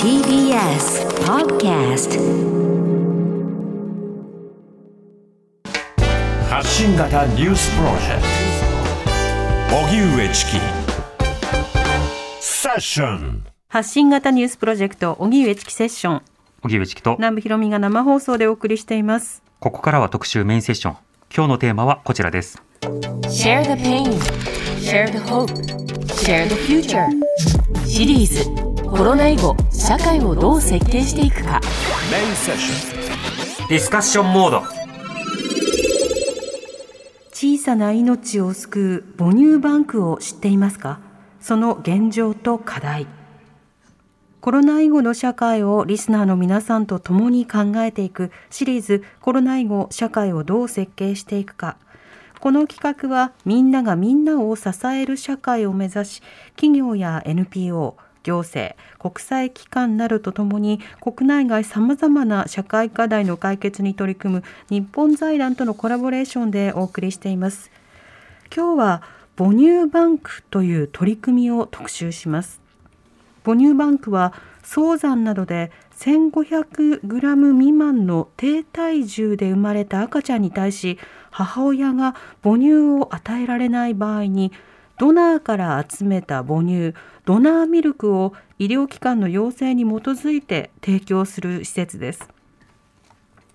TBS Podcast 発信型ニュースプロジェクト。荻上チキ。セッション。発信型ニュースプロジェクト荻上チキセッション。荻上チキと。南部ひろみが生放送でお送りしています。ここからは特集メインセッション。今日のテーマはこちらです。Share the pain. Share the hope. Share the future シリーズコロナ以後社会をどう設計していくか。メインセッション。ディスカッションモード。小さな命を救う母乳バンクを知っていますか？その現状と課題。コロナ以後の社会をリスナーの皆さんと共に考えていくシリーズコロナ以後社会をどう設計していくかこの企画はみんながみんなを支える社会を目指し企業や NPO 行政国際機関などとともに国内外さまざまな社会課題の解決に取り組む日本財団とのコラボレーションでお送りしています。今日は母乳バンクという取り組みを特集します。母乳バンクは早産などで1500グラム未満の低体重で生まれた赤ちゃんに対し母親が母乳を与えられない場合にドナーから集めた母乳ドナーミルクを医療機関の要請に基づいて提供する施設です。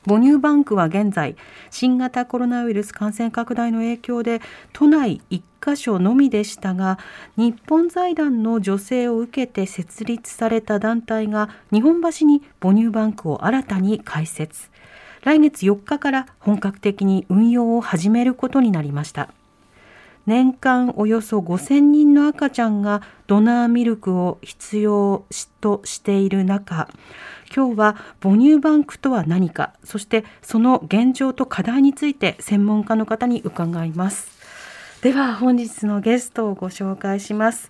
母乳バンクは現在新型コロナウイルス感染拡大の影響で都内1カ所のみでしたが日本財団の助成を受けて設立された団体が日本橋に母乳バンクを新たに開設。来月4日から本格的に運用を始めることになりました。年間およそ5000人の赤ちゃんがドナーミルクを必要としている中今日は母乳バンクとは何かそしてその現状と課題について専門家の方に伺います。では本日のゲストをご紹介します。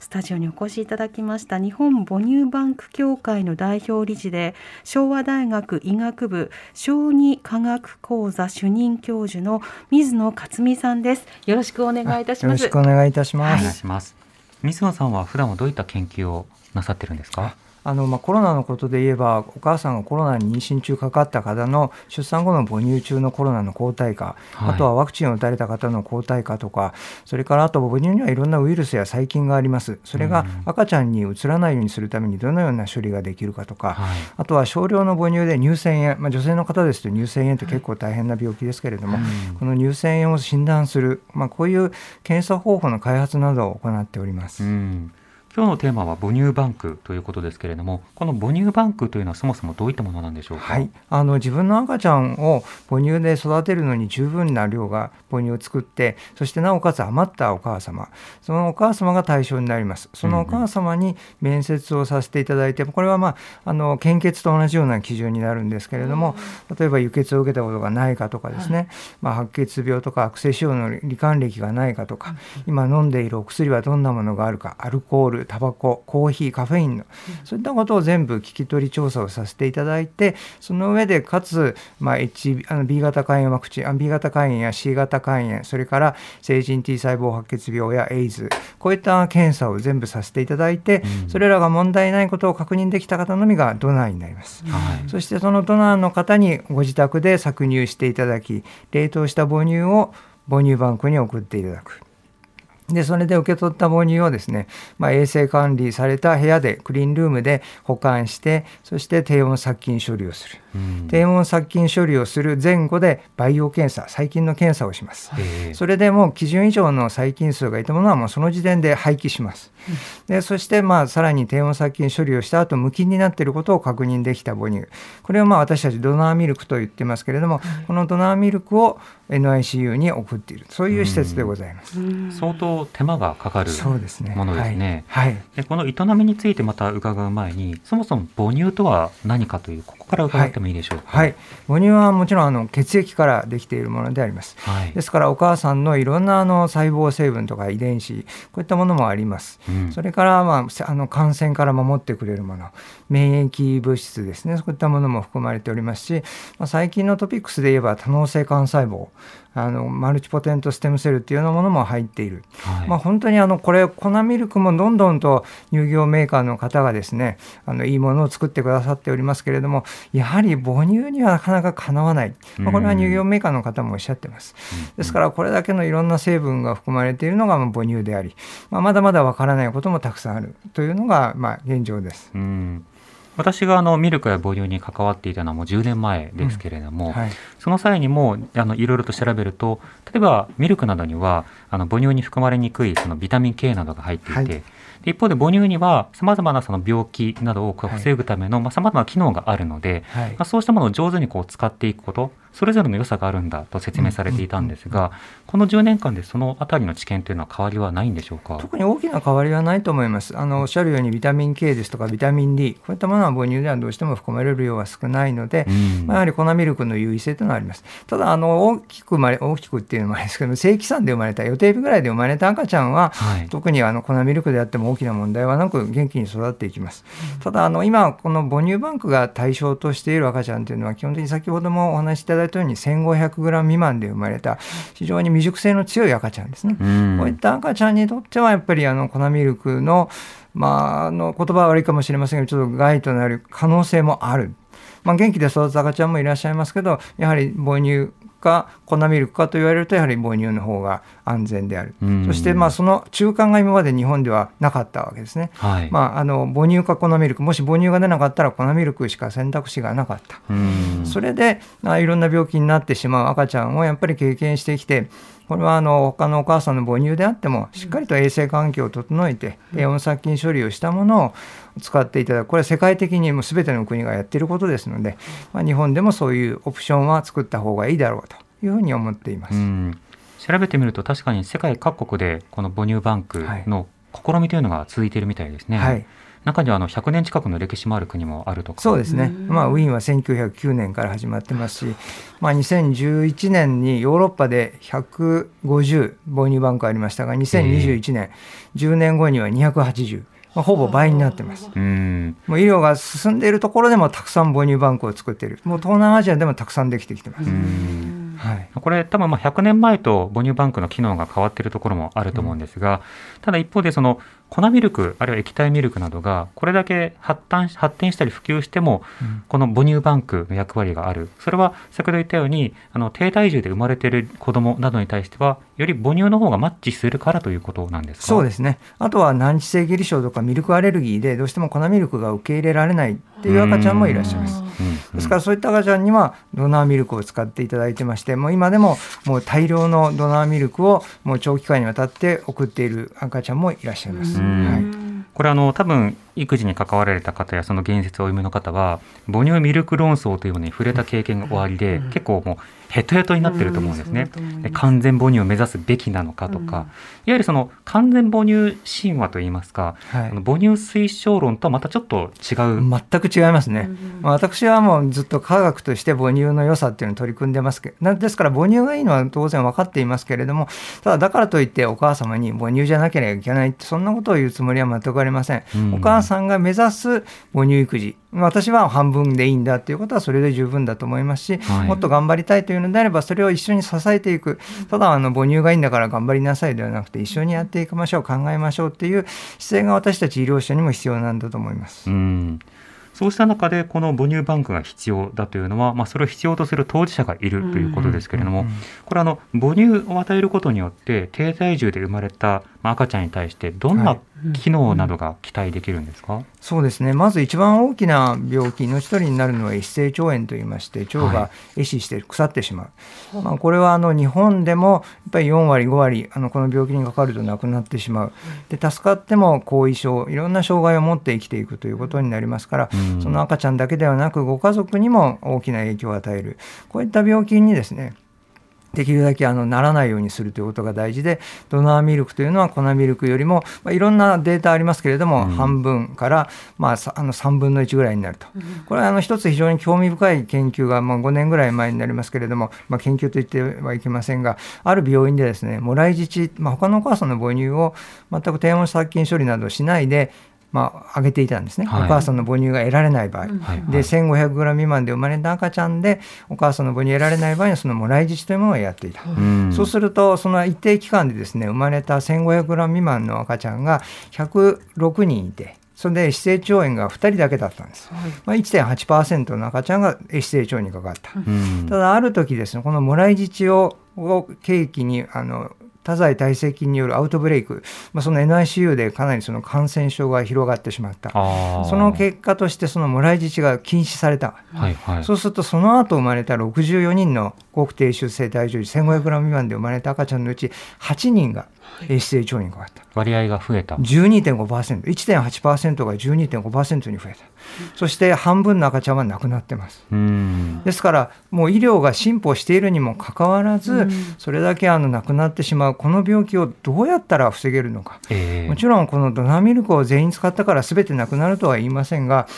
スタジオにお越しいただきました日本母乳バンク協会の代表理事で昭和大学医学部小児科学講座主任教授の水野克美さんです。よろしくお願いいたしよろますしくお願いいたします。お願いします。水野さんは普段はどういった研究をなさってるんですか？あのまあコロナのことで言えばお母さんがコロナに妊娠中かかった方の出産後の母乳中のコロナの抗体価、はい。あとはワクチンを打たれた方の抗体価とかそれからあと母乳にはいろんなウイルスや細菌があります。それが赤ちゃんにうつらないようにするためにどのような処理ができるかとか、はい。あとは少量の母乳で乳腺炎、まあ、女性の方ですと乳腺炎って結構大変な病気ですけれども、この乳腺炎を診断する、まあ、こういう検査方法の開発などを行っております。うん今日のテーマは母乳バンクということですけれどもこの母乳バンクというのはそもそもどういったものなんでしょうか？はい、あの自分の赤ちゃんを母乳で育てるのに十分な量が母乳を作ってそしてなおかつ余ったお母様。そのお母様が対象になります。そのお母様に面接をさせていただいてこれは、まあ、あの献血と同じような基準になるんですけれども例えば輸血を受けたことがないかとかですね、まあ、白血病とか悪性腫瘍の罹患歴がないかとか今飲んでいるお薬はどんなものがあるかアルコールタバココーヒーカフェインのそういったことを全部聞き取り調査をさせていただいてその上でかつ、まあ、H あの B 型肝炎ワクチンあ B 型肝炎や C 型肝炎それから成人 T 細胞白血病やエイズこういった検査を全部させていただいて、それらが問題ないことを確認できた方のみがドナーになります。はいそしてそのドナーの方にご自宅で搾乳していただき冷凍した母乳を母乳バンクに送っていただく。でそれで受け取った母乳をですね、まあ、衛生管理された部屋でクリーンルームで保管してそして低温殺菌処理をする、低温殺菌処理をする前後で培養検査細菌の検査をします、えーそれでもう基準以上の細菌数がいたものはもうその時点で廃棄します。でそしてまあさらに低温殺菌処理をした後無菌になっていることを確認できた母乳これをまあ私たちドナーミルクと言ってますけれども、このドナーミルクを NICU に送っているそういう施設でございます。相当手間がかかるそうですね。ものですね。はい。はいでこの営みについてまた伺う前にそもそも母乳とは何かというここから伺ってもいいでしょうか？はい、母乳はもちろんあの血液からできているものであります。はいですからお母さんのいろんなあの細胞成分とか遺伝子こういったものもあります。うんそれから、まあ、あの感染から守ってくれるもの免疫物質ですねそういったものも含まれておりますし、まあ、最近のトピックスで言えば多能性幹細胞あのマルチポテントステムセルっていうようなものも入っている、はい。まあ、本当にあのこれ粉ミルクもどんどんと乳業メーカーの方がですねあのいいものを作ってくださっておりますけれどもやはり母乳にはなかなかかなわない、まあ、これは乳業メーカーの方もおっしゃってます。ですからこれだけのいろんな成分が含まれているのがまあ母乳であり、まあ、まだまだわからないこともたくさんあるというのがまあ現状です。うん私があのミルクや母乳に関わっていたのはもう10年前ですけれども、はい。その際にもあのいろいろと調べると例えばミルクなどにはあの母乳に含まれにくいそのビタミン K などが入っていて、はい。で一方で母乳にはさまざまなその病気などを防ぐためのさまざ、まな機能があるので、はい。まあ、そうしたものを上手にこう使っていくことそれぞれの良さがあるんだと説明されていたんですが、この10年間でそのあたりの知見というのは変わりはないんでしょうか？特に大きな変わりはないと思います。あのおっしゃるようにビタミン K ですとかビタミン D こういったものは母乳ではどうしても含まれる量は少ないので、うんまあ、やはり粉ミルクの優位性というのはあります。ただあの大きく生まれ大きくっていうのもあれですけど正規産で生まれた予定日ぐらいで生まれた赤ちゃんは、はい特にあの粉ミルクであっても大きな問題はなく元気に育っていきます。ただあの今この母乳バンクが対象としている赤ちゃんというのは基本的に先ほどもお話しいただいたように 1500g 未満で生まれた非常に未熟性の強い赤ちゃんですね。うんこういった赤ちゃんにとってはやっぱりあの粉ミルクの,、まあ、あの言葉は悪いかもしれませんがちょっと害となる可能性もある。まあ、元気で育つ赤ちゃんもいらっしゃいますけどやはり母乳か粉ミルクかと言われるとやはり母乳の方が安全である、うん。そしてまあその中間が今まで日本ではなかったわけですね、はい。まあ、あの母乳か粉ミルクもし母乳が出なかったら粉ミルクしか選択肢がなかった、うん。それであいろんな病気になってしまう赤ちゃんをやっぱり経験してきてこれはあの他のお母さんの母乳であってもしっかりと衛生環境を整えて低温殺菌処理をしたものを使っていただく。これは世界的にも全ての国がやっていることですので、まあ、日本でもそういうオプションは作った方がいいだろうというふうに思っています。うん。調べてみると確かに世界各国でこの母乳バンクの試みというのが続いているみたいですね。はい中にはあの100年近くの歴史もある国もあるとか。そうですね、まあ、ウィーンは1909年から始まってますし、まあ、2011年にヨーロッパで150母乳バンクありましたが2021年、10年後には280、まあ、ほぼ倍になってます。うん。もう医療が進んでいるところでもたくさん母乳バンクを作っている、もう東南アジアでもたくさんできてきてます。うん。はい。これ多分まあ100年前と母乳バンクの機能が変わっているところもあると思うんですが、ただ一方でその粉ミルクあるいは液体ミルクなどがこれだけ発展発展したり普及しても、この母乳バンクの役割がある。それは先ほど言ったようにあの低体重で生まれている子どもなどに対してはより母乳の方がマッチするからということなんですか？そうですね。あとは難治性下痢症とかミルクアレルギーでどうしても粉ミルクが受け入れられないっていう赤ちゃんもいらっしゃいます。うん。ですからそういった赤ちゃんにはドナーミルクを使っていただいてましてもう今でももう大量のドナーミルクをもう長期間にわたって送っている赤ちゃんもいらっしゃいます。これあの多分育児に関わられた方やその言説をお読みの方は母乳ミルク論争というものに触れた経験がおありで、結構もうヘトヘトになってると思うんですね。で完全母乳を目指すべきなのかとか、いわゆるその完全母乳神話といいますか、はい。母乳推奨論とはまたちょっと違う、全く違いますね、まあ私はもうずっと科学として母乳の良さっていうのを取り組んでますけどなですから母乳がいいのは当然分かっていますけれどもただだからといってお母様に母乳じゃなければいけないってそんなことを言うつもりは全くありません、うん。お母さんが目指す母乳育児私は半分でいいんだっていうことはそれで十分だと思いますし、はい。もっと頑張りたいというのであればそれを一緒に支えていく。ただあの母乳がいいんだから頑張りなさいではなくて一緒にやっていきましょう考えましょうっていう姿勢が私たち医療者にも必要なんだと思います。うん。そうした中でこの母乳バンクが必要だというのは、まあ、それを必要とする当事者がいるということですけれども、これあの母乳を与えることによって低体重で生まれたまあ赤ちゃんに対してどんはない。機能などが期待できるんですか、そうですね。まず一番大きな病気命取りになるのは壊性腸炎といいまして腸はが壊死して腐ってしまう、まあ、これはあの日本でもやっぱり4割5割あのこの病気にかかると亡くなってしまう。で助かっても後遺症いろんな障害を持って生きていくということになりますから、うん。その赤ちゃんだけではなくご家族にも大きな影響を与える。こういった病気にですねできるだけあのならないようにするということが大事でドナーミルクというのは粉ミルクよりも、まあ、いろんなデータありますけれども、うん。半分から、まあ、さあの3分の1ぐらいになると、これはあの一つ非常に興味深い研究が、まあ、5年ぐらい前になりますけれども、まあ、研究と言ってはいけませんがある病院でですねもらい乳、まあ、他のお母さんの母乳を全く低温殺菌処理などしないでまあ、上げていたんですね、はい。お母さんの母乳が得られない場合、はい。で 1500g 未満で生まれた赤ちゃんでお母さんの母乳を得られない場合にはそのもらい乳というものをやっていた。うん。そうすると、その一定期間でですね、生まれた 1500g 未満の赤ちゃんが106人いて、それで死性腸炎が2人だけだったんです。まあ、1.8%の赤ちゃんが死性腸にかかった。うん。ただ、ある時ですね、このもらい乳をを契機に、あの、多剤耐性菌によるアウトブレイク、まあ、その NICU でかなりその感染症が広がってしまった。その結果として、そのもらい乳が禁止された。はいはいそうすると、その後生まれた64人の高低出生体重児、1500g 未満で生まれた赤ちゃんのうち8人が死性腸にかかった。割合が増えた。12.5%、1.8%が12.5%に増えた。そして半分の赤ちゃんは亡くなってます。うんですから、もう医療が進歩しているにもかかわらず、それだけあの亡くなってしまう、この病気をどうやったら防げるのか。ええもちろんこのドナーミルクを全員使ったから全てなくなるとは言いませんが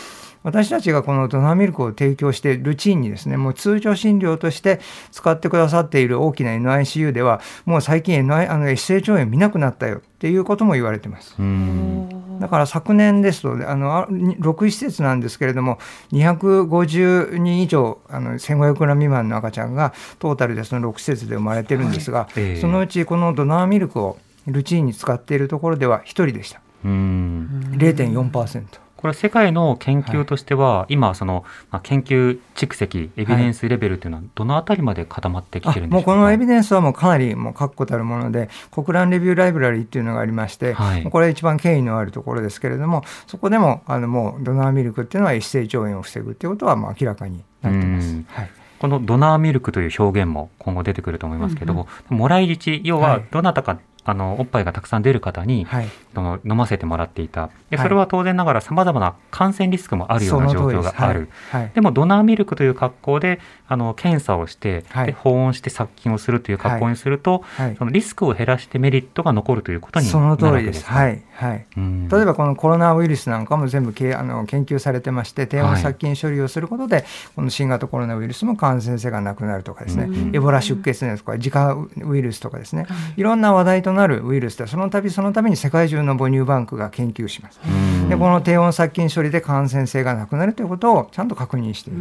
私たちがこのドナーミルクを提供してルチンにですねもう通常診療として使ってくださっている大きな NICU ではもう最近 NI あの S 性腸炎見なくなったよっていうことも言われてます。うんだから昨年ですと、あのあ6施設なんですけれども、250人以上、あの1500グラム未満の赤ちゃんがトータルでその6施設で生まれてるんですが、ええそのうちこのドナーミルクをルチンに使っているところでは1人でした。うん0.4%。これ世界の研究としては、今その、まあ、研究蓄積エビデンスレベルというのはどのあたりまで固まってきあてるんでしょうか？もうこのエビデンスはもうかなりもう確固たるもので、国乱レビューライブラリーっていうのがありまして、はい。これ一番権威のあるところですけれども、そこでもあのもうドナーミルクっていうのは一性腸炎を防ぐっていうことはもう明らかになってます。うん。はい。このドナーミルクという表現も今後出てくると思いますけども、もらい乳要ははい。どなたか、あのおっぱいがたくさん出る方に、はい。その飲ませてもらっていた。ではい。それは当然ながらさまざまな感染リスクもあるような状況がある。はい。はい。でもドナーミルクという格好であの検査をして、はいで保温して殺菌をするという格好にすると、はいそのリスクを減らしてメリットが残るということになそのるわ通りです。けですか。はいはい。うん例えばこのコロナウイルスなんかも全部けあの研究されてまして低温殺菌処理をすることで、この新型コロナウイルスも感染性がなくなるとかですね、うんエボラ出血熱とか自家ウイルスとかですね、いろんな話題となるウイルスでその度その度に世界中の母乳バンクが研究します。うんでこの低温殺菌処理で感染性がなくなるということをちゃんと確認している。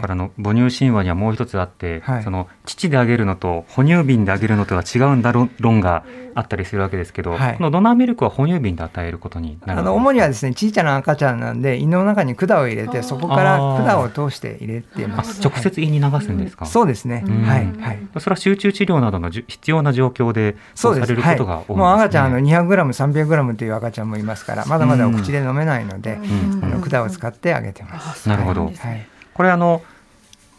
からあの母乳神話にはもう一つあって、はい。その乳であげるのと哺乳瓶であげるのとは違うんだろ論があったりするわけですけど、はい。このドナーミルクは哺乳瓶で与えることになるあの主にはですね小さな赤ちゃんなんで胃の中に管を入れてそこから管を通して入れてます。直接胃に流すんですか、そうですね。うん。はいはい。それは集中治療などの必要な状況でそう。されることが多いんです、ね。はい、もう赤ちゃんあの 200g、300g という赤ちゃんもいますから、まだまだお口で飲めないので、うん。あの管を使ってあげてます。なるほど。はい。これあの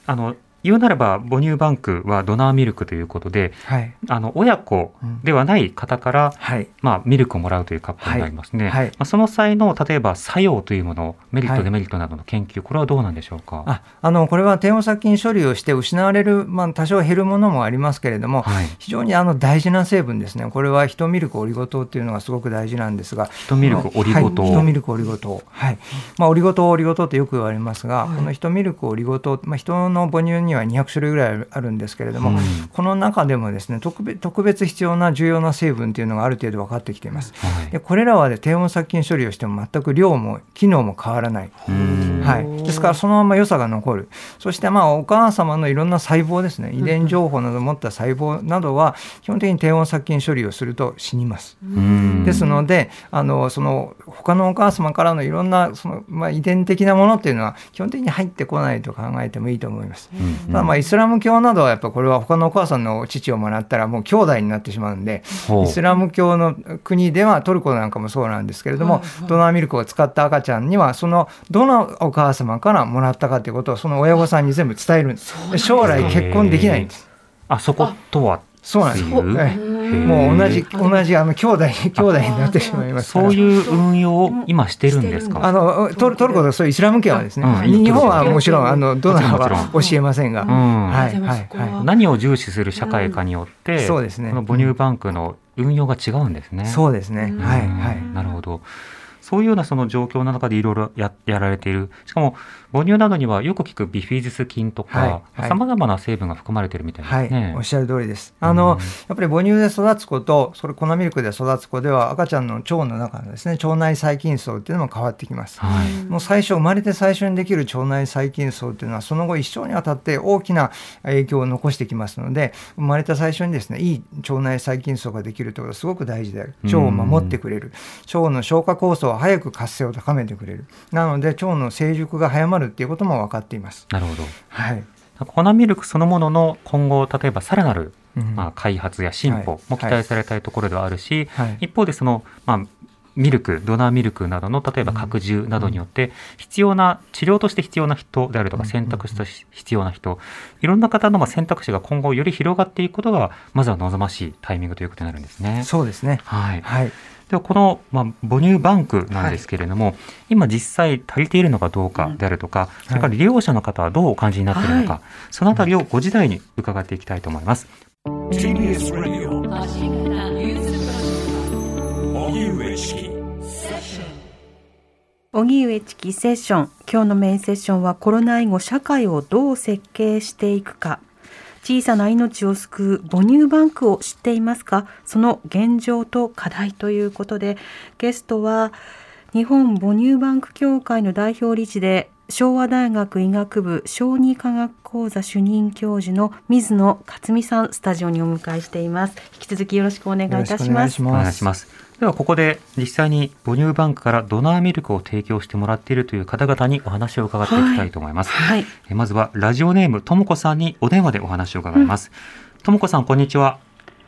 あの言うなれば母乳バンクはドナーミルクということではい。あの親子ではない方から、はい。まあ、ミルクをもらうという格好になりますね、はい。はい。まあ、その際の例えば作用というものメリット、はいデメリットなどの研究これはどうなんでしょうか？ああのこれは低温殺菌処理をして失われる、まあ、多少減るものもありますけれども、はい。非常にあの大事な成分ですね、これはヒトミルクオリゴ糖っていうのがすごく大事なんですが、ヒトミルクオリゴ糖はい、ヒトミルクオリゴ糖、はい。まあ、オリゴ糖、オリゴ糖ってよく言われますが、このヒトミルクオリゴ糖、まあ、人の母乳には200種類ぐらいあるんですけれども、うん。この中でもですね特別特別必要な重要な成分というのがある程度分かってきています。はい。でこれらは、ね、低温殺菌処理をしても全く量も機能も変わらない。うん。はい、ですからそのまま良さが残る。そしてまあお母様のいろんな細胞ですね。遺伝情報などを持った細胞などは基本的に低温殺菌処理をすると死にます。うん。ですのであのその他のお母様からのいろんなその、まあ、遺伝的なものっていうのは基本的に入ってこないと考えてもいいと思います。うんただまあイスラム教などはやっぱこれは他のお母さんの父をもらったらもう兄弟になってしまう。んでイスラム教の国ではトルコなんかもそうなんですけれどもドナーミルクを使った赤ちゃんにはそのどのお母様からもらったかということをその親御さんに全部伝えるんです。で将来結婚できないんです。あそことはそうなんですもう同じ同じあの兄弟兄弟になってしまいますから。そういう運用を今してるんですか？あのトルトルコとそういうイスラム圏はですね、うん。日本はもちろんあのドナーは教えませんが、うん。はいはいは。何を重視する社会かによって、そうですね。この母乳バンクの運用が違うんですね。い、そうですね、はいはい。なるほど。そういうようなその状況の中でいろいろややられている。しかも母乳などにはよく聞くビフィズス菌とかさまざ、まな成分が含まれているみたいですね、はい、おっしゃる通りです。あの、うん、やっぱり母乳で育つ子とそれ粉ミルクで育つ子では赤ちゃんの腸の中のですね腸内細菌層っていうのも変わってきます、はい、もう最初生まれて最初にできる腸内細菌層っていうのはその後一生にわたって大きな影響を残してきますので生まれた最初にですねいい腸内細菌層ができるということはすごく大事である。腸を守ってくれる。腸の消化酵素を早く活性を高めてくれる。なので腸の成熟が早まるっていうことも分かっています。なるほど、はい、粉ミルクそのものの今後例えばさらなるまあ、開発や進歩も期待されたいところではあるし、はい。はい、一方でその、まあ、ミルクドナーミルクなどの例えば拡充などによって必要な治療として必要な人であるとか選択肢として必要な人いろんな方の選択肢が今後より広がっていくことがまずは望ましいタイミングということになるんですね。そうですね。はい、はいではこの、まあ、母乳バンクなんですけれども、はい、今実際足りているのかどうかであるとか、うん、それから利用者の方はどうお感じになっているのか、はい、そのあたりをご時代に伺っていきたいと思います。荻上チキセッション。今日のメインセッションはコロナ以後社会をどう設計していくか小さな命を救う母乳バンクを知っていますか？その現状と課題ということでゲストは日本母乳バンク協会の代表理事で昭和大学医学部小児科学講座主任教授の水野克美さんスタジオにお迎えしています。引き続きよろしくお願いいたします。お願いしますではここで実際に母乳バンクからドナーミルクを提供してもらっているという方々にお話を伺っていきたいと思います。はい、はい、まずはラジオネームともこさんにお電話でお話を伺います。ともこさんこんにちは。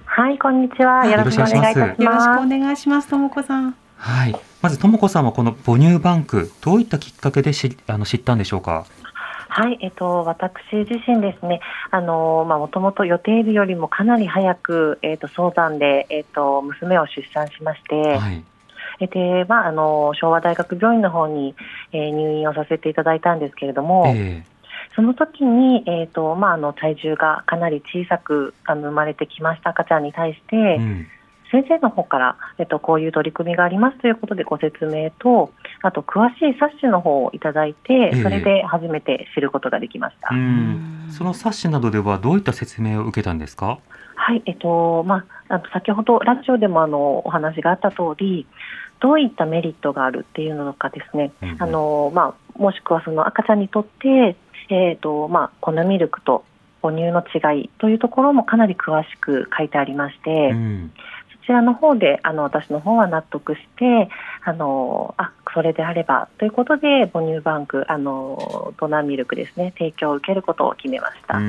はい、こんにちは。よろしくお願いします。よろしくお願いします。ともこさん。はい。まずともこさんはこの母乳バンクどういったきっかけでしあの知ったんでしょうか？はい、えっと、私自身ですね、あの、まあ、もともと予定日よりもかなり早く、えっと、早産で、えっと、娘を出産しまして、はい。でまあ、あの昭和大学病院の方に、えー、入院をさせていただいたんですけれども、えー、その時に、えーとまあ、あの体重がかなり小さくあの生まれてきました赤ちゃんに対して、うん先生の方から、えっと、こういう取り組みがありますということでご説明と、あと詳しい冊子の方をいただいて、それで初めて知ることができました。えー、その冊子などではどういった説明を受けたんですか？はい、えっとまあ、あの先ほどラジオでもあのお話があった通り、どういったメリットがあるっていうのかですね、うん、あのまあ、もしくはその赤ちゃんにとって、えーとまあ、粉ミルクと母乳の違いというところもかなり詳しく書いてありまして、うん、ちらの方であの私の方は納得してあのあそれであればということで母乳バンクあのドナーミルクですね提供を受けることを決めました。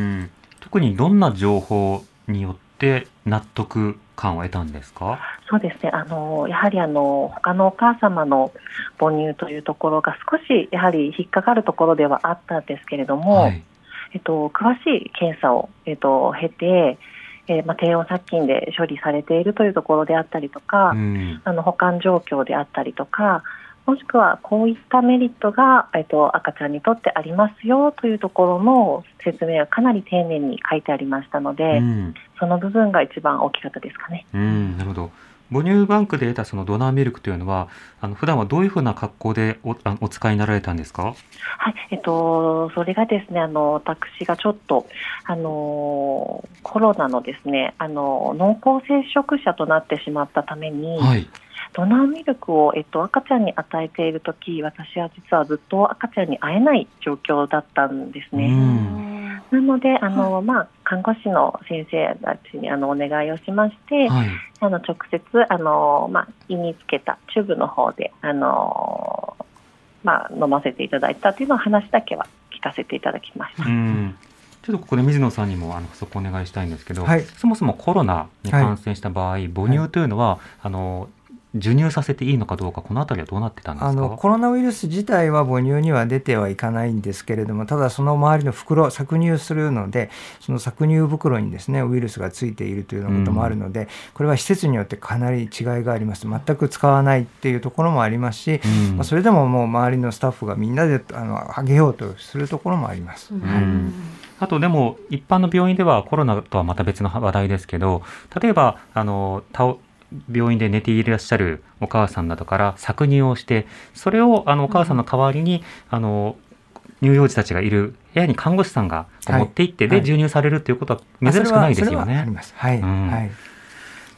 特にどんな情報によって納得感を得たんですか？そうですね。あのやはりあの他のお母様の母乳というところが少しやはり引っかかるところではあったんですけれども、はい、えっと、詳しい検査を、えっと、経てえーまあ、低温殺菌で処理されているというところであったりとか、うん、あの保管状況であったりとかもしくはこういったメリットが、えっと、赤ちゃんにとってありますよというところの説明がかなり丁寧に書いてありましたので、うん、その部分が一番大きかったですかね。うん、なるほど母乳バンクで得たそのドナーミルクというのは、あの普段はどういうふうな格好でおあお使いになられたんですか？はい、えっとそれがですね、あの私がちょっとあのコロナのですね、あの濃厚接触者となってしまったために。はいドナーミルクを、えっと、赤ちゃんに与えているとき、私は実はずっと赤ちゃんに会えない状況だったんですね。なので、あの、はい、まあ、看護師の先生たちにあのお願いをしまして、はい、あの直接あの、まあ、胃につけたチューブの方であの、まあ、飲ませていただいたというのを話だけは聞かせていただきました。ちょっとここで水野さんにもあの補足お願いしたいんですけど、はい、そもそもコロナに感染した場合、母乳というのは、あの授乳させていいのかどうか、このあたりはどうなってたんですか？あのコロナウイルス自体は母乳には出てはいかないんですけれども、ただその周りの袋、搾乳するので、その搾乳袋にですねウイルスがついているというようなこともあるので、うん、これは施設によってかなり違いがあります、全く使わないっていうところもありますし、うん、まあ、それでももう周りのスタッフがみんなであのあげようとするところもあります。うん。あとでも一般の病院ではコロナとはまた別の話題ですけど例えばあの病院で寝ていらっしゃるお母さんなどから搾乳をしてそれをあのお母さんの代わりに、あの乳幼児たちがいる部屋に看護師さんが持って行って、で授乳されるということは珍しくないですよね。はい、はい。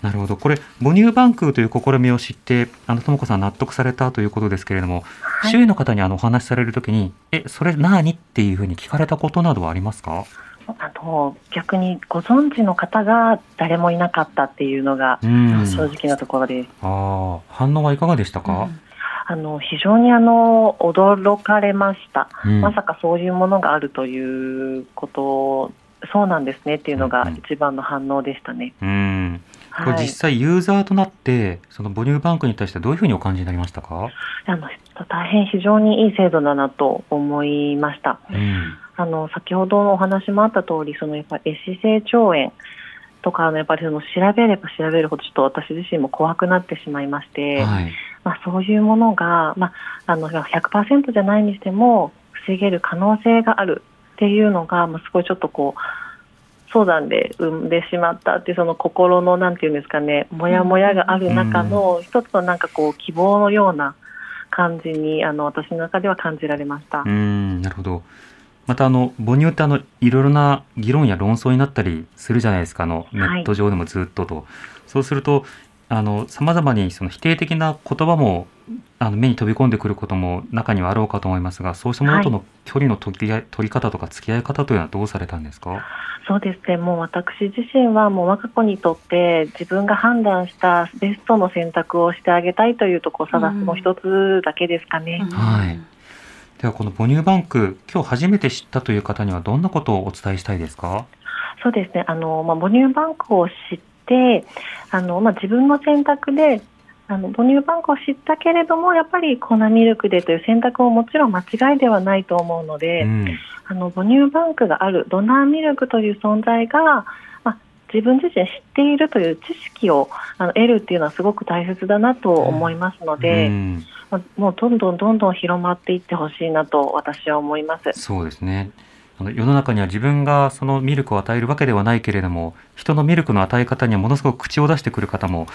なるほど。これ母乳バンクという試みを知ってあの智子さん納得されたということですけれども、はい、周囲の方にあのお話しされるときにえそれ何？っていうふうに聞かれたことなどはありますか？あの逆にご存知の方が誰もいなかったっていうのが正直なところで。す。あ反応はいかがでしたか、うん。あの非常にあの驚かれました、うん、まさかそういうものがあるということそうなんですねっていうのが一番の反応でしたね。うん、これ実際ユーザーとなって、その母乳バンクに対してどういうふうにお感じになりましたか？あの大変非常にいい制度だなと思いました。うん、あの先ほどのお話もあった通り、そのやっぱり壊死性腸炎とかのやっぱりその調べれば調べるほどちょっと私自身も怖くなってしまいまして、はい、まあ、そういうものが、まあ、あの100%じゃないにしても防げる可能性があるっていうのが、まあ、すごいちょっとこう相談で産んでしまったっていうその心のなんていうんですかねもやもやがある中の一つのなんかこう希望のような感じにあの私の中では感じられました。うん。なるほどまたあの母乳ってあのいろいろな議論や論争になったりするじゃないですかあのネット上でもずっとと、はい、そうするとあの様々にその否定的な言葉もあの目に飛び込んでくることも中にはあろうかと思いますがそうしたものとの距離の取り,、取り方とか付き合い方というのはどうされたんですか？そうですね。もう私自身はもう我が子にとって自分が判断したベストの選択をしてあげたいというところを探すの一つだけですかね。うん、はいではこの母乳バンク今日初めて知ったという方にはどんなことをお伝えしたいですか？そうですね。あの、まあ、母乳バンクを知ってあの、まあ、自分の選択であの母乳バンクを知ったけれどもやっぱり粉ミルクでという選択ももちろん間違いではないと思うので、うん、あの母乳バンクがあるドナーミルクという存在が、まあ、自分自身知っているという知識をあの得るっていうのはすごく大切だなと思いますので、うん。まあ、もうどんどんどんどん広まっていってほしいなと私は思います。そうですね。あの世の中には自分がそのミルクを与えるわけではないけれども人のミルクの与え方にはものすごく口を出してくる方も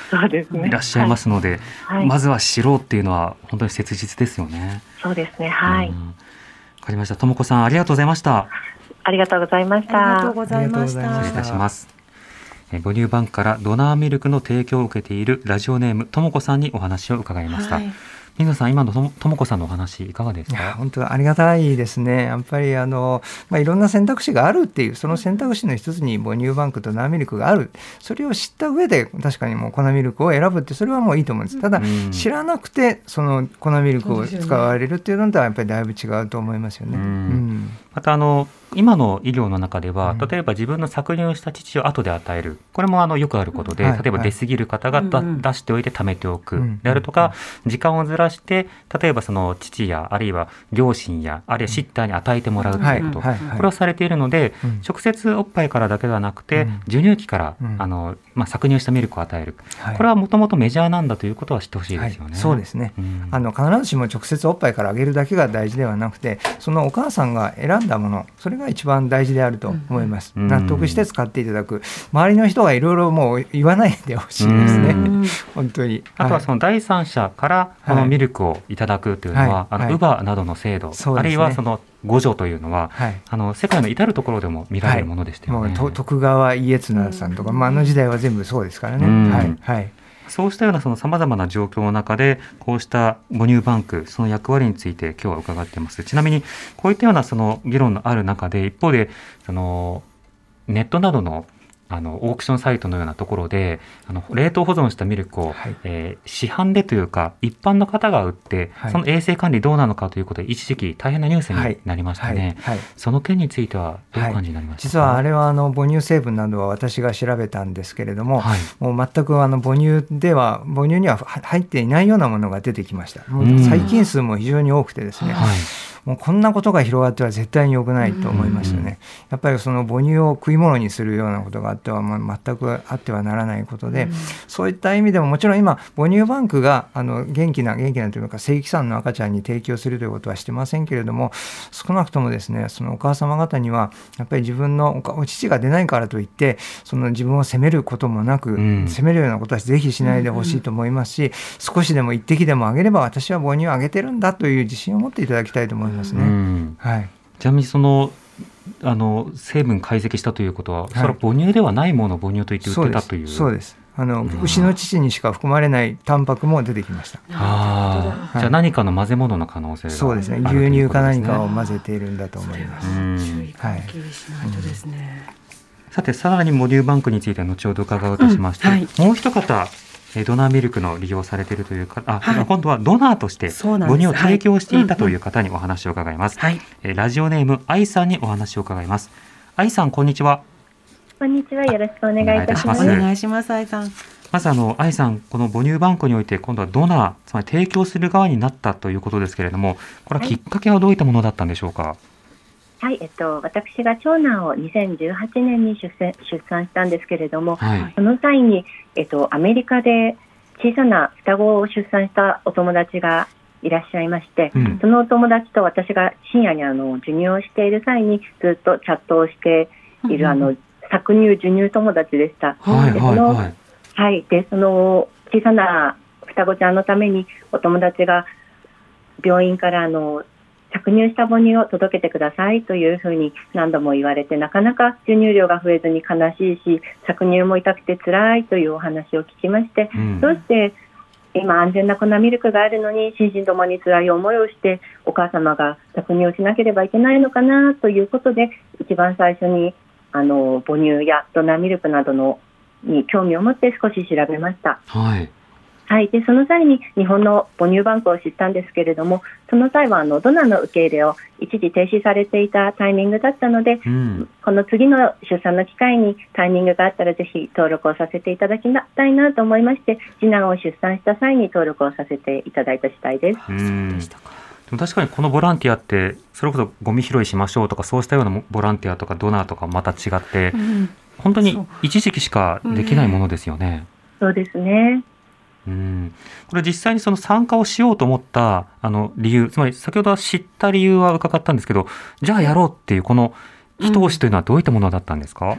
いらっしゃいますので、ねはい、まずは知ろうっていうのは本当に切実ですよね。そうですね。はい、わ、かりました。ともこさんありがとうございました。ありがとうございました。ありがとうございました。失礼いたします。母乳バンクからドナーミルクの提供を受けているラジオネームともこさんにお話を伺いました、はい水野さん、今のとも子さんのお話、いかがですか？本当ありがたいですね、やっぱりあの、まあ、いろんな選択肢があるっていう、その選択肢の一つに母乳バンクと生ミルクがある、それを知った上で、確かにもう粉ミルクを選ぶって、それはもういいと思うんです、ただ、知らなくて、その粉ミルクを使われるっていうのとは、やっぱりだいぶ違うと思いますよね。うん。またあの今の医療の中では、例えば自分の搾乳した乳を後で与える、これもあのよくあることで、例えば出過ぎる方が出しておいて貯めておく。であるとか、時間をずらして、例えばその父や、あるいは両親や、あるいはシッターに与えてもらうということ、これをされているので、直接おっぱいからだけではなくて、授乳期からあの、まあ、搾乳したミルクを与える、これはもともとメジャーなんだということは知ってほしいですよね。そうですね、あの必ずしも直接おっぱいからあげるだけが大事ではなくて、そのお母さんが選んだもの、それが一番大事であると思います、うん、納得して使っていただく。周りの人がいろいろもう言わないでほしいですね、本当に。あとはその第三者からこのミルクをいただくというのは、はい、あの、はい、ウバなどの制度、ね、あるいはその五条というのは、はい、あの世界の至る所でも見られるものでしたよね、徳川家綱さんとか、まあ、あの時代は全部そうですからね、はい、はいそうしたようなその様々な状況の中で、こうした母乳バンク、その役割について今日は伺っています。ちなみに、こういったようなその議論のある中で、一方で、その、ネットなどのあのオークションサイトのようなところであの冷凍保存したミルクを、はい、えー、市販でというか一般の方が売って、はい、その衛生管理どうなのかということで一時期大変なニュースになりましたね、はい、その件についてはどういう感じになりました実はあれはあの母乳成分などは私が調べたんですけれども、もう全くあの母乳では母乳には入っていないようなものが出てきました。細菌数も非常に多くてですね、もうこんなことが広がっては絶対に良くないと思いますよね。やっぱりその母乳を食い物にするようなことがあっては、まあ、全くあってはならないことで、そういった意味でももちろん今母乳バンクがあの元気な元気なというか正規産の赤ちゃんに提供するということはしてませんけれども少なくともですねそのお母様方にはやっぱり自分のお乳が出ないからといってその自分を責めることもなく、うん、責めるようなことはぜひしないでほしいと思いますし、少しでも一滴でもあげれば私は母乳をあげてるんだという自信を持っていただきたいと思いますね。はい、ちなみにそのあの成分解析したということは、はい、それは母乳ではないものを母乳と言って売ってたという。そうですあの牛の乳にしか含まれないタンパクも出てきました。ああ、じゃあ何かの混ぜ物の可能性そうですね。牛乳か何かを混ぜているんだと思います。はい。ですね。さてさらにモデューバンクについては後ほど伺うとしまして、うん。はい、もう一方ドナーミルクの利用されているというか、あ、はい、今度はドナーとして母乳を提供していたという方にお話を伺います。はい、えラジオネーム愛さんにお話を伺います。愛さんこんにちは。こんにちは。よろしくお願いいたします。お願いします。愛さん。まずあの愛さん、この母乳バンクにおいて今度はドナー、つまり提供する側になったということですけれども、これはきっかけはどういったものだったんでしょうか？はい、えっと、私が長男を2018年に出産出産したんですけれども、はい、その際に、えっと、アメリカで小さな双子を出産したお友達がいらっしゃいまして、うん、そのお友達と私が深夜にあの授乳をしている際にずっとチャットをしている、あの搾乳授乳友達でした。はいでそのはい、でその小さな双子ちゃんのためにお友達が病院からあの搾乳した母乳を届けてくださいというふうに何度も言われてなかなか授乳量が増えずに悲しいし搾乳も痛くて辛いというお話を聞きまして、うん、どうして今安全な粉ミルクがあるのに心身ともに辛い思いをしてお母様が搾乳をしなければいけないのかなということで一番最初にあの母乳やドナーミルクなどのに興味を持って少し調べました。はいはい、でその際に日本の母乳バンクを知ったんですけれどもその際はあのドナーの受け入れを一時停止されていたタイミングだったので、うん、この次の出産の機会にタイミングがあったらぜひ登録をさせていただきたいなと思いまして次男を出産した際に登録をさせていただいた次第です。うも確かにこのボランティアってそれこそゴミ拾いしましょうとかそうしたようなボランティアとかドナーとかまた違って、うん、本当に一時期しかできないものですよね。そうですねうん。これ実際にその参加をしようと思ったあの理由つまり先ほどは知った理由は伺ったんですけどじゃあやろうっていうこの一押しというのはどういったものだったんですか、うん、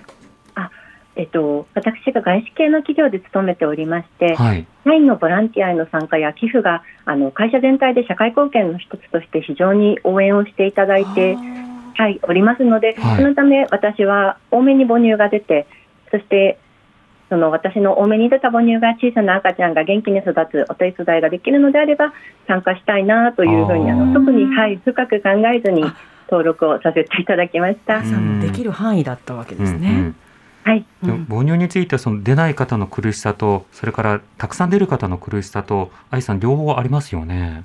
あえっと、私が外資系の企業で勤めておりまして、はい、社員のボランティアへの参加や寄付があの会社全体で社会貢献の一つとして非常に応援をしていただいて、はい、おりますので、はい、そのため私は多めに母乳が出てそしてその私の多めに出た母乳が小さな赤ちゃんが元気に育つお手伝いができるのであれば参加したいなというふうにあの特に、はい、深く考えずに登録をさせていただきました。できる範囲だったわけですね。うんうん。はい、母乳についてはその出ない方の苦しさとそれからたくさん出る方の苦しさと愛さん両方ありますよね。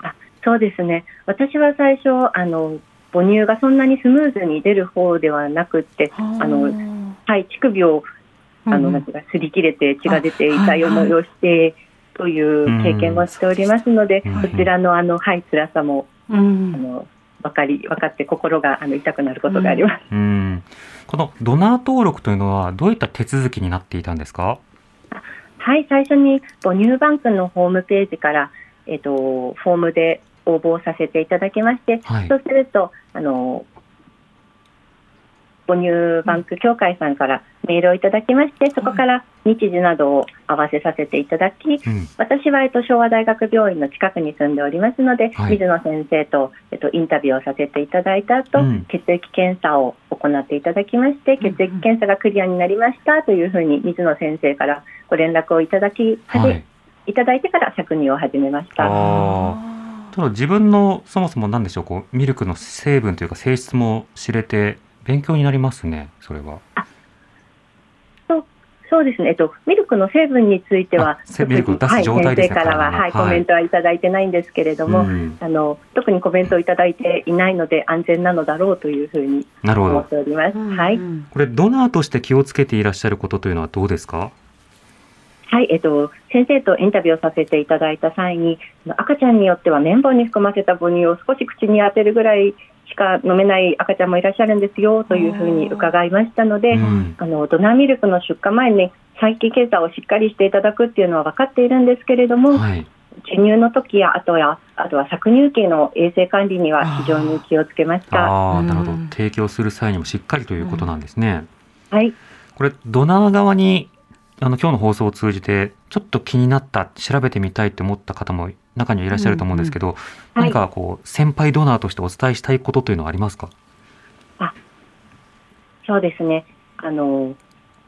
あそうですね。私は最初あの母乳がそんなにスムーズに出る方ではなくてあの、はい、乳首をあの、なんか、擦り切れて血が出て痛い思いをして、という経験もしておりますので、こちらのあの、はい、辛さも、あの、分かり分かって心があの痛くなることがあります、うん、このドナー登録というのはどういった手続きになっていたんですか？はい最初に母乳バンクのホームページから、えーと、フォームで応募させていただきまして、はい、そうするとあの母乳バンク協会さんからメールをいただきまして、そこから日時などを合わせさせていただき、うん、私は、えっと、昭和大学病院の近くに住んでおりますので、はい、水野先生と、えっと、インタビューをさせていただいた後、うん、血液検査を行っていただきまして、血液検査がクリアになりましたというふうに水野先生からご連絡をいただき、はい、いただいてから搾乳を始めました。ただ自分のそもそも何でしょうこうミルクの成分というか性質も知れて勉強になりますね、それは。そうそうですね、えっと、ミルクの成分については、ミルクを出す状態です、ね、はい、先生からは、はい、コメントはいただいてないんですけれども、うん、あの特にコメントをいただいていないので、安全なのだろうというふうに思っております。はい、これ、ドナーとして気をつけていらっしゃることというのはどうですか？はい、えっと、先生とインタビューをさせていただいた際に赤ちゃんによっては綿棒に含ませた母乳を少し口に当てるぐらいしか飲めない赤ちゃんもいらっしゃるんですよというふうに伺いましたので、うん、あのドナーミルクの出荷前に細菌検査をしっかりしていただくっていうのは分かっているんですけれども、はい、授乳の時やあとはあとは搾乳期の衛生管理には非常に気をつけました。あなるほど。提供する際にもしっかりということなんですね。うん、はい。これドナー側にあの今日の放送を通じてちょっと気になった調べてみたいと思った方も中にはいらっしゃると思うんですけど、うんうん、何かこう先輩ドナーとしてお伝えしたいことというのはありますか？あそうですね。あの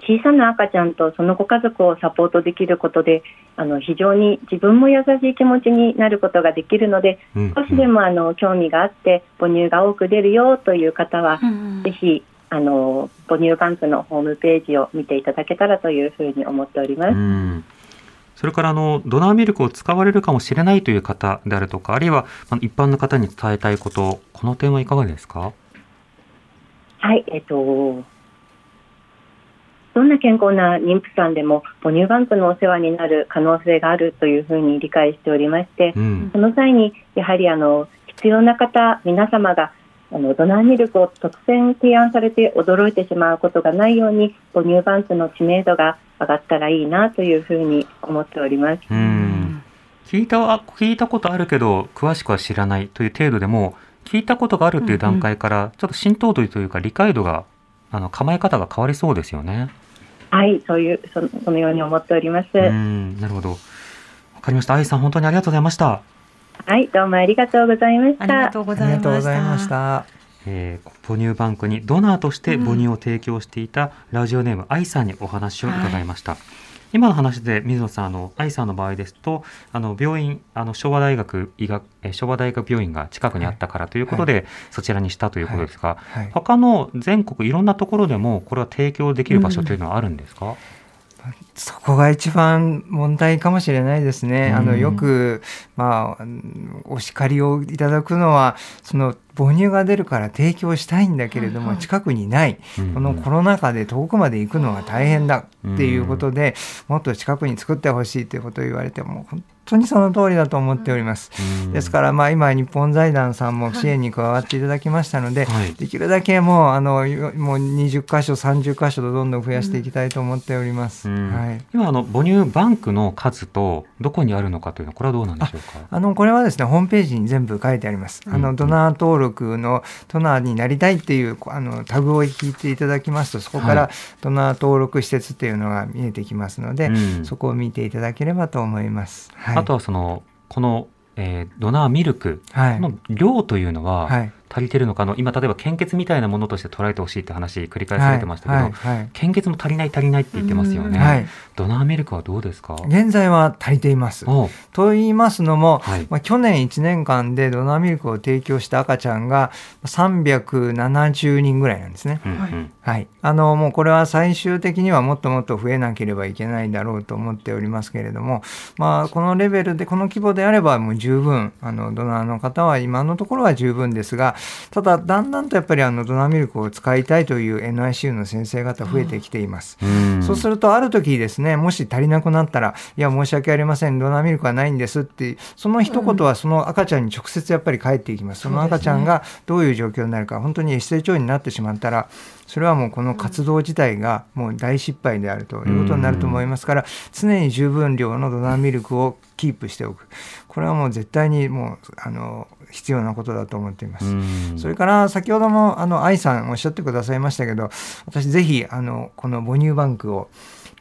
小さな赤ちゃんとそのご家族をサポートできることであの非常に自分も優しい気持ちになることができるので、うんうん、少しでもあの興味があって母乳が多く出るよという方は、うんうん、ぜひあの母乳バンクのホームページを見ていただけたらというふうに思っております。それからあのドナーミルクを使われるかもしれないという方であるとか、あるいは一般の方に伝えたいこと、この点はいかがですか？はい、えっと、どんな健康な妊婦さんでも母乳バンクのお世話になる可能性があるというふうに理解しておりまして、うん、その際にやはりあの必要な方皆様があのドナーミルクを突然提案されて驚いてしまうことがないように母乳バンクの知名度が上がったらいいなというふうに思っております。うん聞いた聞いたことあるけど詳しくは知らないという程度でも聞いたことがあるという段階からちょっと浸透度というか理解度があの構え方が変わりそうですよね。はいそういうそそのように思っております。うんなるほどわかりました。愛さん本当にありがとうございました。はい、どうもありがとうございました。ありがとうございました。えー、母乳バンクにドナーとして母乳を提供していたラジオネーム愛さんにお話を伺いました。はい、今の話で水野さんあの愛さんの場合ですとあの病院あの昭和大学医学昭和大学病院が近くにあったからということで、はい、そちらにしたということですが、はい、他の全国いろんなところでもこれは提供できる場所というのはあるんですか、うんそこが一番問題かもしれないですね。あのよく、まあ、お叱りをいただくのはその母乳が出るから提供したいんだけれども、近くにない、このコロナ禍で遠くまで行くのが大変だっていうことで、もっと近くに作ってほしいということを言われても本当にその通りだと思っております。ですから、まあ、今日本財団さんも支援に加わっていただきましたので、はい、できるだけもうあのもう20箇所30箇所とどんどん増やしていきたいと思っております。はい、今あの母乳バンクの数とどこにあるのかというのはこれはどうなんでしょうか？あのこれはですねホームページに全部書いてあります。あのドナー登録のドナーになりたいっていうあのタグを引いていただきますとそこからドナー登録施設っていうのが見えてきますので、はい、そこを見ていただければと思います。はい、あとはそのこの、えー、ドナーミルクの量というのは、はい足りてるのかの今例えば献血みたいなものとして捉えてほしいって話繰り返されてましたけど、はいはいはい、献血も足りない足りないって言ってますよね、はい、ドナーミルクはどうですか？現在は足りています。と言いますのも、はい、まあ、去年1年間でドナーミルクを提供した赤ちゃんが370人ぐらいなんですね、はい、あのもうこれは最終的にはもっともっと増えなければいけないだろうと思っておりますけれども、まあ、このレベルでこの規模であればもう十分あのドナーの方は今のところは十分ですがただだんだんとやっぱりあのドナーミルクを使いたいという NICU の先生方増えてきています、うそうするとある時ですねもし足りなくなったらいや申し訳ありませんドナーミルクはないんですってその一言はその赤ちゃんに直接やっぱり返っていきます、その赤ちゃんがどういう状況になるか本当に一斉調になってしまったらそれはもうこの活動自体がもう大失敗であるということになると思いますから常に十分量のドナーミルクをキープしておく。これはもう絶対にもうあの必要なことだと思っています。それから先ほどもあの愛さんおっしゃってくださいましたけど私ぜひあのこの母乳バンクを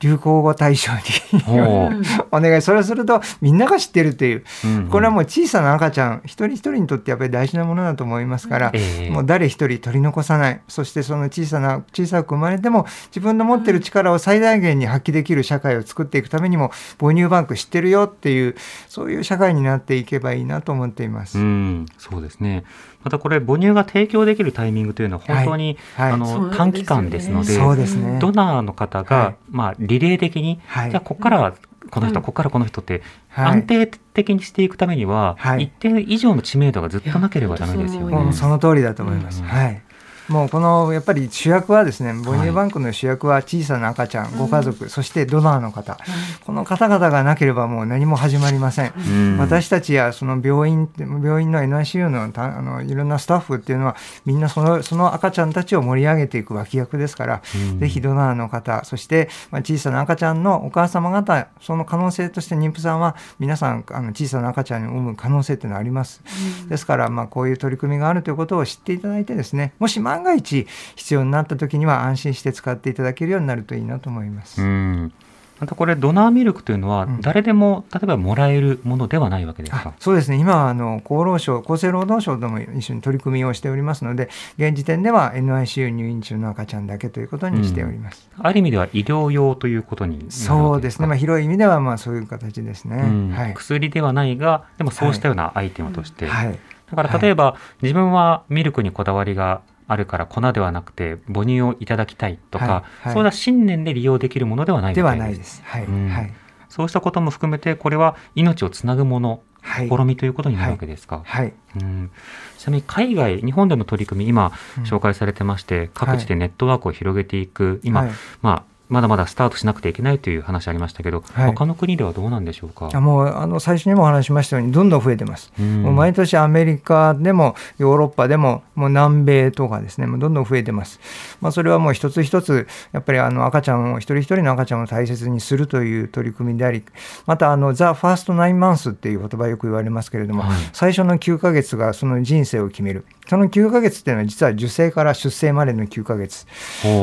流行語大賞に。お願い。それをするとみんなが知ってるという、うんうん、これはもう小さな赤ちゃん一人一人にとってやっぱり大事なものだと思いますから、えー、もう誰一人取り残さない。そしてその小さな小さく生まれても自分の持ってる力を最大限に発揮できる社会を作っていくためにも母乳バンク知ってるよっていうそういう社会になっていけばいいなと思っています。うん。そうですねまたこれ母乳が提供できるタイミングというのは本当に、はい。はい、あの短期間ですので、ね、ドナーの方が、はい、まあ、リレー的に、じゃあここからこの人、ここからこの人って安定的にしていくためには、一定以上の知名度がずっとなければダメですよね。その通りだと思います。はいもうこのやっぱり主役はですね母乳バンクの主役は小さな赤ちゃん、はい、ご家族、そしてドナーの方、この方々がなければもう何も始まりません、私たちやその病院病院の NICU のあのいろんなスタッフっていうのはみんなそのその赤ちゃんたちを盛り上げていく脇役ですから、ぜひドナーの方そして、まあ、小さな赤ちゃんのお母様方その可能性として妊婦さんは皆さんあの小さな赤ちゃんに産む可能性っていうのはあります、ですからまあこういう取り組みがあるということを知っていただいてですねもし万が一必要になった時には安心して使っていただけるようになるといいなと思います。うん。またこれドナーミルクというのは誰でも、例えばもらえるものではないわけですか？そうですね。今あの厚労省厚生労働省とも一緒に取り組みをしておりますので現時点では NICU 入院中の赤ちゃんだけということにしております、うん、ある意味では医療用ということにそうですね、まあ、広い意味ではまあそういう形ですね、うん。はい、薬ではないがでもそうしたようなアイテムとして、はい、はい、だから例えば、自分はミルクにこだわりがあるから粉ではなくて母乳をいただきたいとか、はいはい、そういった信念で利用できるものではないではないです。はい、うん。はい、そうしたことも含めてこれは命をつなぐもの、はい、試みということになるわけですか？はい、うん、ちなみに海外日本での取り組み今紹介されてまして、各地でネットワークを広げていく今、まあまだまだスタートしなくてはいけないという話ありましたけど、はい、他の国ではどうなんでしょうか？もうあの最初にもお話しましたように、どんどん増えてます。うもう毎年アメリカでもヨーロッパでも、もう南米とかですね、もうどんどん増えてます。まあ、それはもう一つ一つ、やっぱりあの赤ちゃんを、一人一人の赤ちゃんを大切にするという取り組みであり、またあの、ザ・ファースト・ナイン・マンスっていう言葉よく言われますけれども、はい、最初の9ヶ月がその人生を決める。その9ヶ月っていうのは実は受精から出生までの9ヶ月。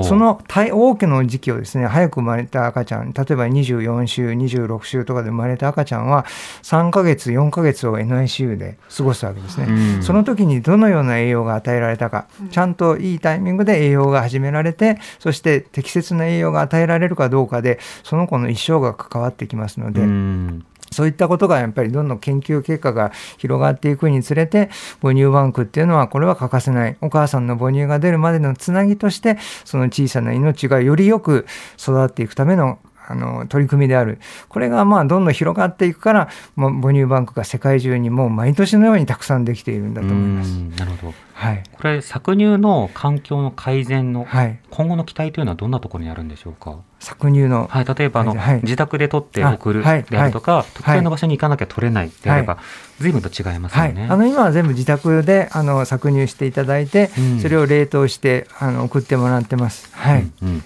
その多くの時期をですね、早く生まれた赤ちゃん、例えば24週、26週とかで生まれた赤ちゃんは、3ヶ月、4ヶ月を NICU で過ごすわけですね。うん、その時にどのような栄養が与えられたか、ちゃんといいタイミングで栄養が始められて、そして適切な栄養が与えられるかどうかで、その子の一生が関わってきますので。うんそういったことがやっぱりどんどん研究結果が広がっていくにつれて、母乳バンクっていうのはこれは欠かせない。お母さんの母乳が出るまでのつなぎとして、その小さな命がよりよく育っていくためのあの取り組みである。これがまあどんどん広がっていくから、まあ、母乳バンクが世界中にもう毎年のようにたくさんできているんだと思います。なるほど、はい、これ搾乳の環境の改善の今後の期待というのはどんなところにあるんでしょうか？搾乳の、はい、例えばあの、はい、自宅で取って送るであるとか、はい、特定の場所に行かなきゃ取れないであれば、随分と違いますよね、あの今は全部自宅であの搾乳していただいて、うん、それを冷凍してあの送ってもらってます。はい、うんうん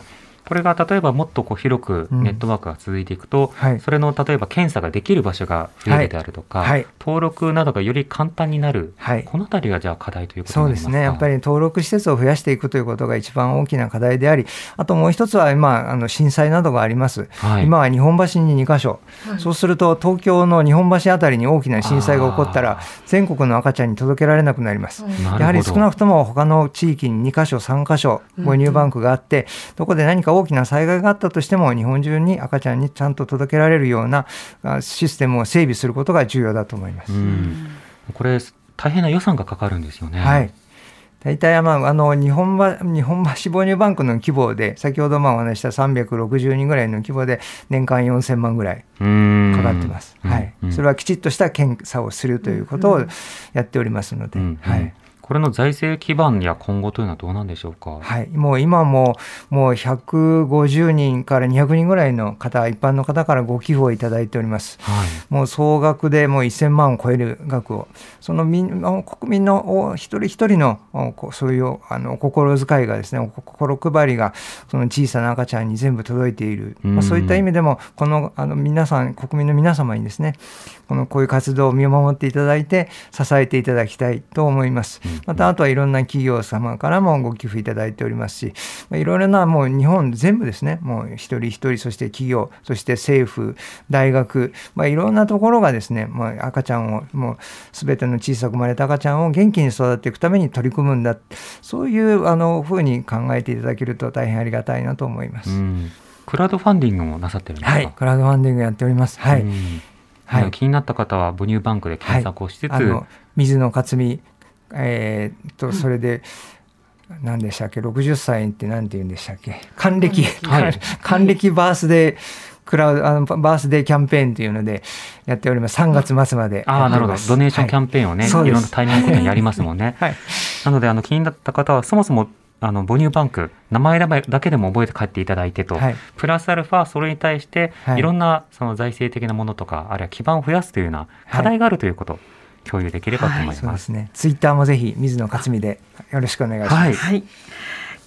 これが例えばもっとこう広くネットワークが続いていくと、うんはい、それの例えば検査ができる場所が増えるであるとか、はい、登録などがより簡単になる、はい、このあたりがじゃあ課題ということそうですね、やっぱり登録施設を増やしていくということが一番大きな課題であり、あともう一つは今、あの震災などがあります、今は日本橋に2か所、そうすると東京の日本橋あたりに大きな震災が起こったら、全国の赤ちゃんに届けられなくなります。やはり少なくとも他の地域に2か所、3か所、母乳バンクがあって、どこで何か大きな災害があったとしても、日本中に赤ちゃんにちゃんと届けられるようなシステムを整備することが重要だと思います。これ大変な予算がかかるんですよね。はい。大体、まあ、あの日本日本橋母乳バンクの規模で、先ほどまあお話した360人ぐらいの規模で、年間4000万ぐらいかかってます。はい、それはきちっとした検査をするということをやっておりますので。はいこれの財政基盤や今後というのはどうなんでしょうか？はい、もう今ももう150人から200人ぐらいの方、一般の方からご寄付をいただいております。はい、もう総額でもう1000万を超える額を、その民国民の一人一人のそういうあの心遣いがですね、心配りがその小さな赤ちゃんに全部届いている。まあ、そういった意味でもこのあの皆さん国民の皆様にですね、このこういう活動を見守っていただいて支えていただきたいと思います。またあとはいろんな企業様からもご寄付いただいておりますし、まあ、いろいろなもう日本全部ですね、もう一人一人、そして企業、そして政府、大学、まあ、いろんなところがですね、もう赤ちゃんを、もうすべての小さく生まれた赤ちゃんを元気に育っていくために取り組むんだ、そういうあのふうに考えていただけると大変ありがたいなと思います。クラウドファンディングもなさってるんですか？はい、クラウドファンディングやっております。はい。はい、気になった方は母乳バンクで検索をしつつ、はい、水野克美えー、っとそれで、何でしたっけ60歳って何て言うんでしたっけ？還暦、はい、還暦バースデークラウドあのバースデーキャンペーンというのでやっております。3月末までああなるほど。ドネーションキャンペーンをね、はい、いろんなタイミングでやりますもんね、はい、なのであの気になった方はそもそもあの母乳バンク名前だけでも覚えて帰っていただいてと、はい、プラスアルファそれに対して、い、ろんなその財政的なものとかあるいは基盤を増やすというような課題があるということ、共有できればと思います。はい、すね。ツイッターもぜひ水野克美でよろしくお願いします。はい、はい。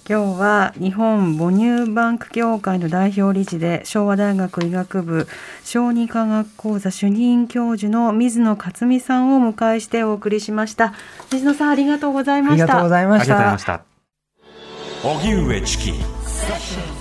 今日は日本母乳バンク協会の代表理事で昭和大学医学部小児科学講座主任教授の水野克美さんをお迎えしてお送りしました。水野さんありがとうございました。ありがとうございました荻上チキ。